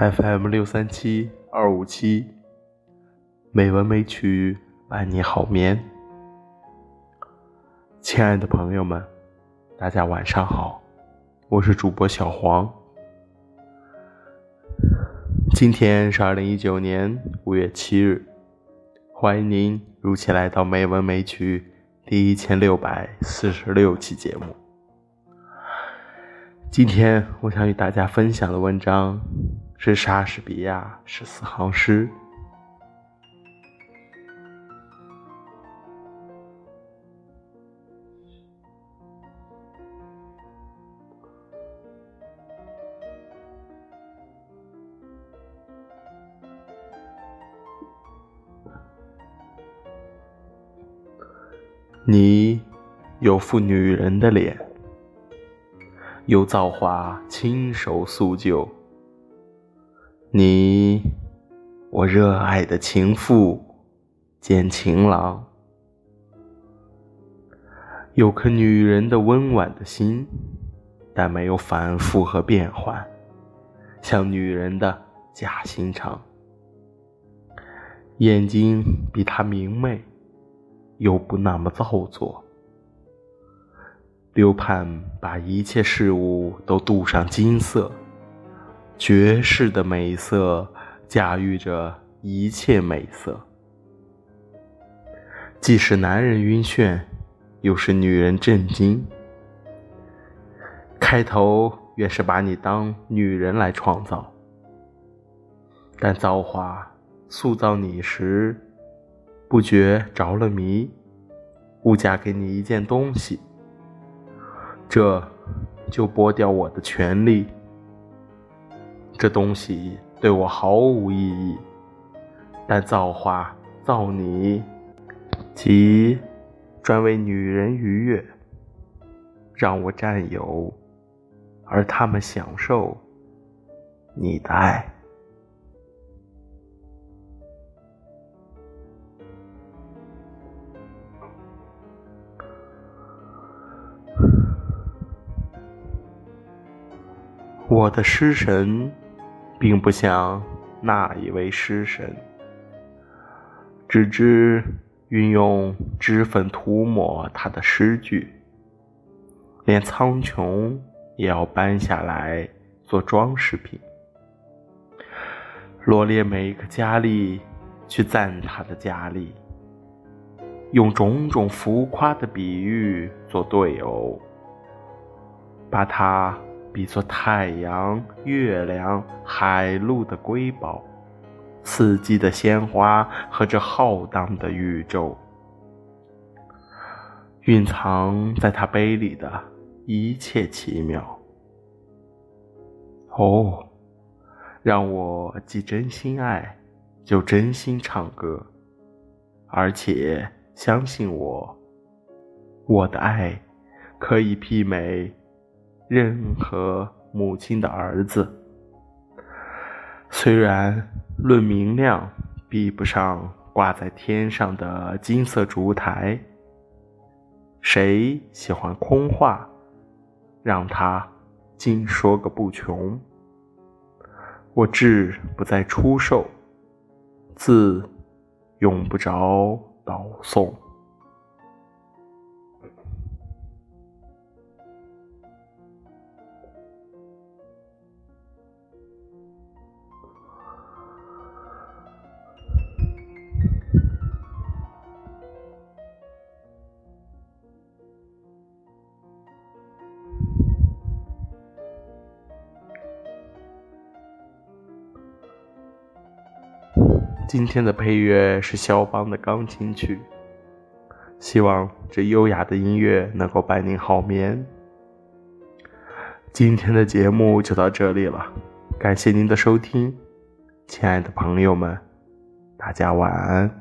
FM 六三七二五七，美文美曲伴你好眠。亲爱的朋友们，大家晚上好，我是主播小黄。今天是二零一九年五月七日，欢迎您如期来到《美文美曲》第一千六百四十六期节目。今天我想与大家分享的文章。是莎士比亚十四行诗。你有副女人的脸，有造化亲手塑就。你，我热爱的情妇兼情郎，有颗女人的温婉的心，但没有反复和变换，像女人的假心肠。眼睛比她明媚，又不那么造作。刘盼把一切事物都镀上金色。绝世的美色驾驭着一切美色，既使男人晕眩，又使女人震惊。开头原是把你当女人来创造，但造化塑造你时，不觉着了迷，误嫁给你一件东西，这就剥掉我的权利。这东西对我毫无意义，但造化造你，即专为女人愉悦，让我占有，而他们享受你的爱。我的诗神。并不像那一位诗神，只知运用脂粉涂抹他的诗句，连苍穹也要搬下来做装饰品，罗列每一个佳丽，去赞他的佳丽，用种种浮夸的比喻做对偶，把他。比作太阳、月亮、海陆的瑰宝，四季的鲜花和这浩荡的宇宙，蕴藏在他杯里的一切奇妙。哦，让我既真心爱，就真心唱歌，而且相信我，我的爱可以媲美。任何母亲的儿子，虽然论明亮比不上挂在天上的金色烛台，谁喜欢空话，让他尽说个不穷。我志不再出售，字用不着倒送。今天的配乐是肖邦的钢琴曲，希望这优雅的音乐能够伴您好眠。今天的节目就到这里了，感谢您的收听，亲爱的朋友们，大家晚安。